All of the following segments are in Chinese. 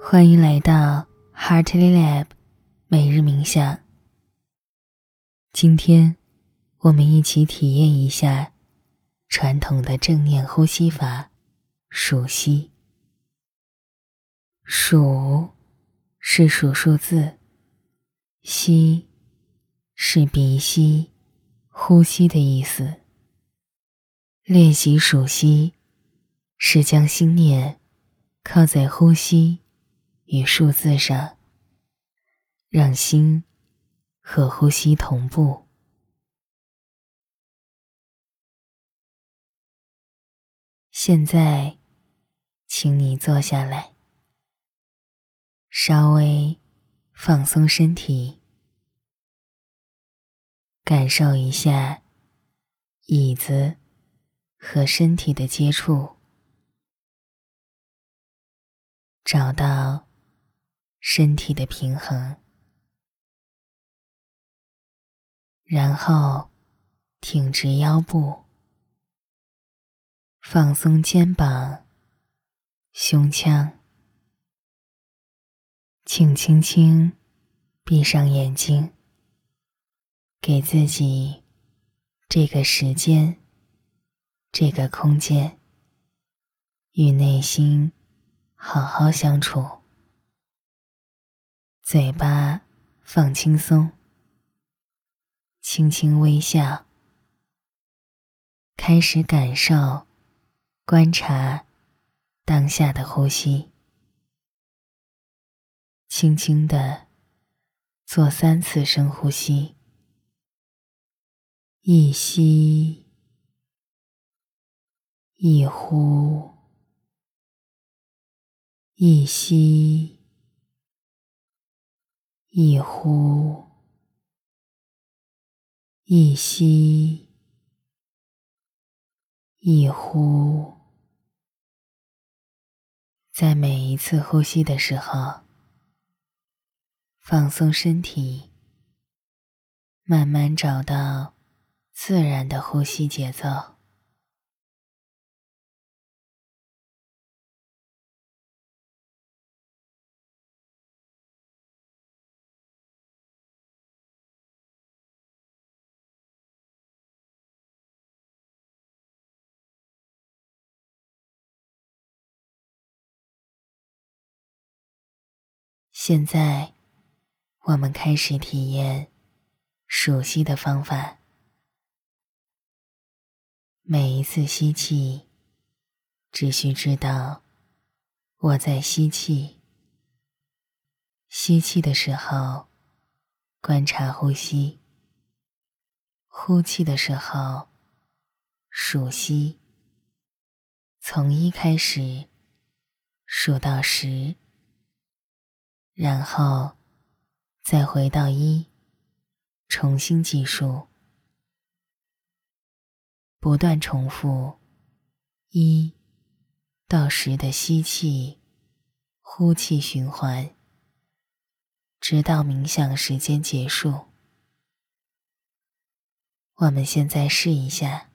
欢迎来到 Heartly Lab 每日冥想。今天，我们一起体验一下传统的正念呼吸法——数息。数是数数字，吸是鼻吸、呼吸的意思。练习数息，是将心念靠在呼吸与数字上，让心和呼吸同步。现在，请你坐下来，稍微放松身体，感受一下椅子。和身体的接触，找到身体的平衡，然后挺直腰部，放松肩膀、胸腔，请轻轻闭上眼睛，给自己这个时间。这个空间，与内心好好相处。嘴巴放轻松，轻轻微笑，开始感受、观察当下的呼吸。轻轻的做三次深呼吸，一吸。一呼一吸，一呼一吸，一呼。在每一次呼吸的时候，放松身体，慢慢找到自然的呼吸节奏。现在，我们开始体验数息的方法。每一次吸气，只需知道我在吸气。吸气的时候，观察呼吸；呼气的时候，数息。从一开始数到十。然后，再回到一，重新计数，不断重复一到十的吸气、呼气循环，直到冥想时间结束。我们现在试一下，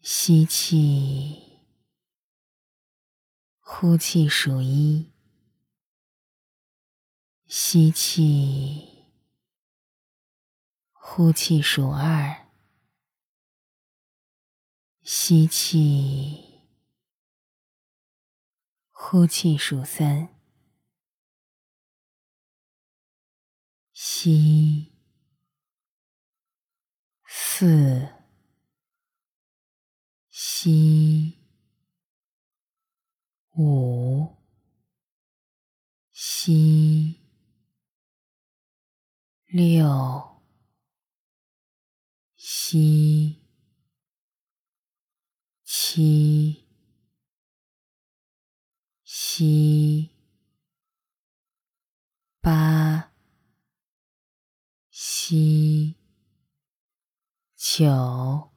吸气。呼气数一，吸气；呼气数二，吸气；呼气数三，吸四，吸。五，吸，六，吸，七，吸，八，吸，九，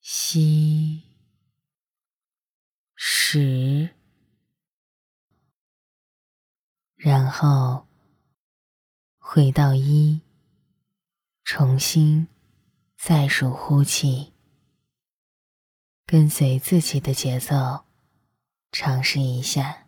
吸。十，然后回到一，重新再数呼气，跟随自己的节奏，尝试一下。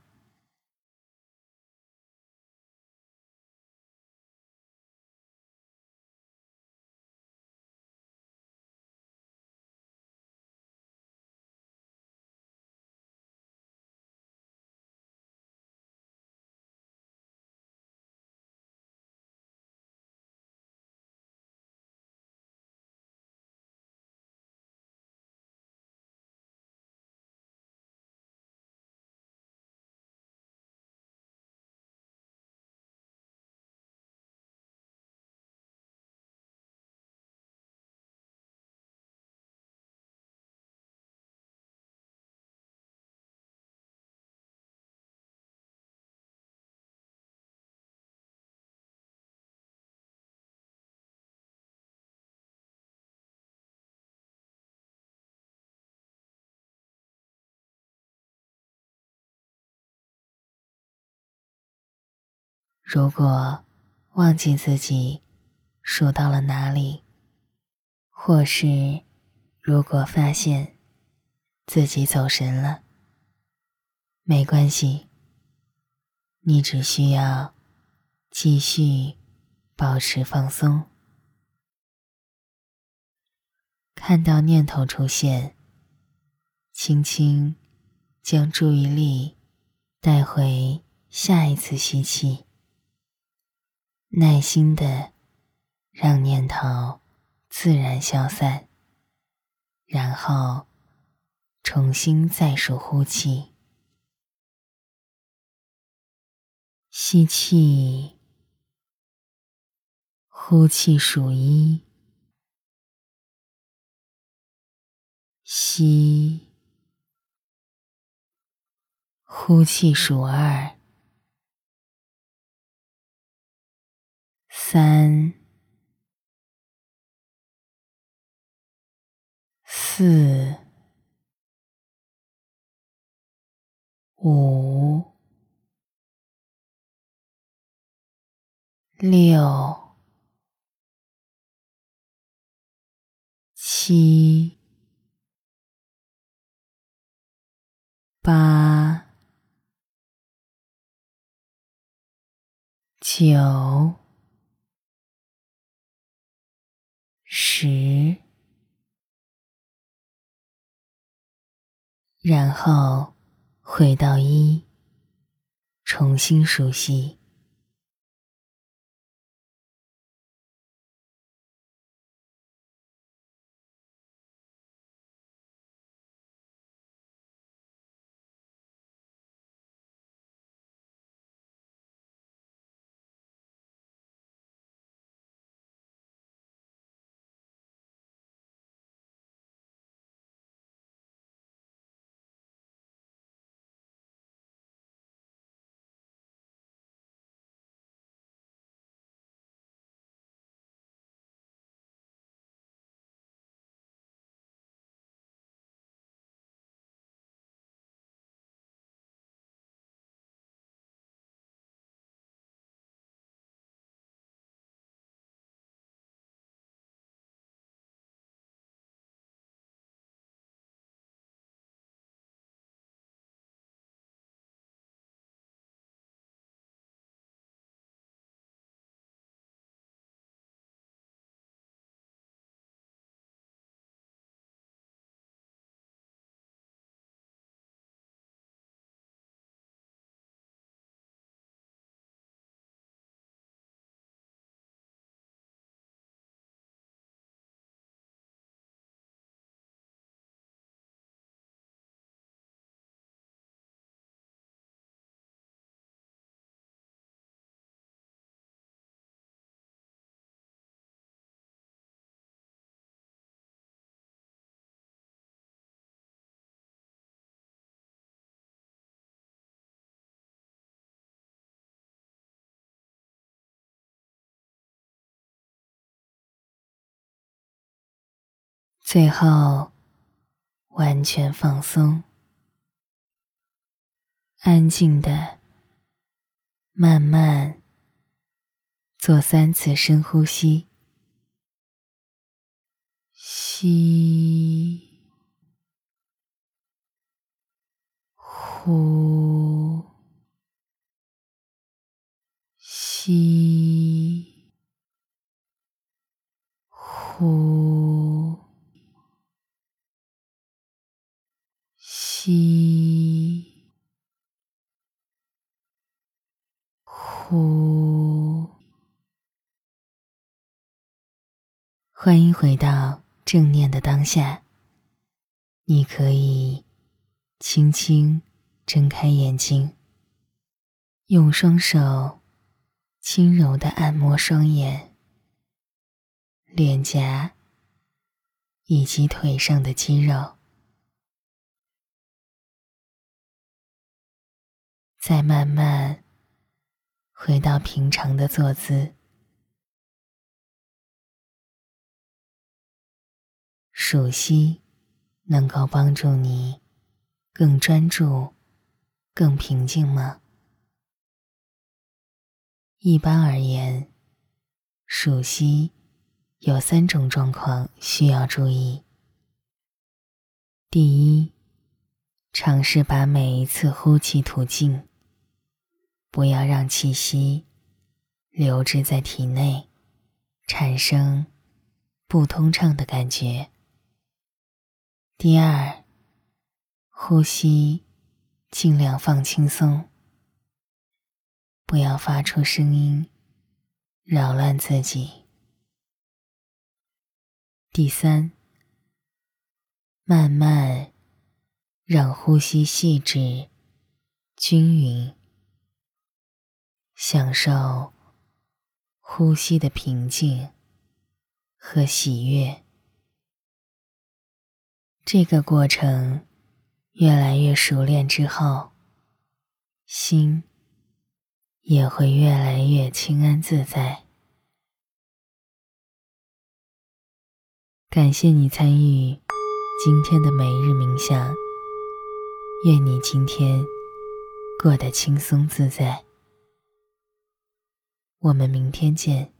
如果忘记自己数到了哪里，或是如果发现自己走神了，没关系，你只需要继续保持放松。看到念头出现，轻轻将注意力带回下一次吸气。耐心的让念头自然消散，然后重新再数呼气。吸气，呼气数一，吸，呼气数二。三、四、五、六、七、八、九。十，然后回到一，重新熟悉。最后，完全放松，安静的，慢慢做三次深呼吸，吸，呼，吸，呼，吸，呼。欢迎回到正念的当下。你可以轻轻睁开眼睛，用双手轻柔的按摩双眼、脸颊以及腿上的肌肉，再慢慢回到平常的坐姿。数息。能够帮助你更专注、更平静吗？一般而言，数息有三种状况需要注意。第一，尝试把每一次呼气吐尽，不要让气息留置在体内，产生不通畅的感觉。第二，呼吸尽量放轻松，不要发出声音扰乱自己。第三，慢慢让呼吸细致、均匀，享受呼吸的平静和喜悦。这个过程越来越熟练之后，心也会越来越清安自在。感谢你参与今天的每日冥想，愿你今天过得轻松自在。我们明天见。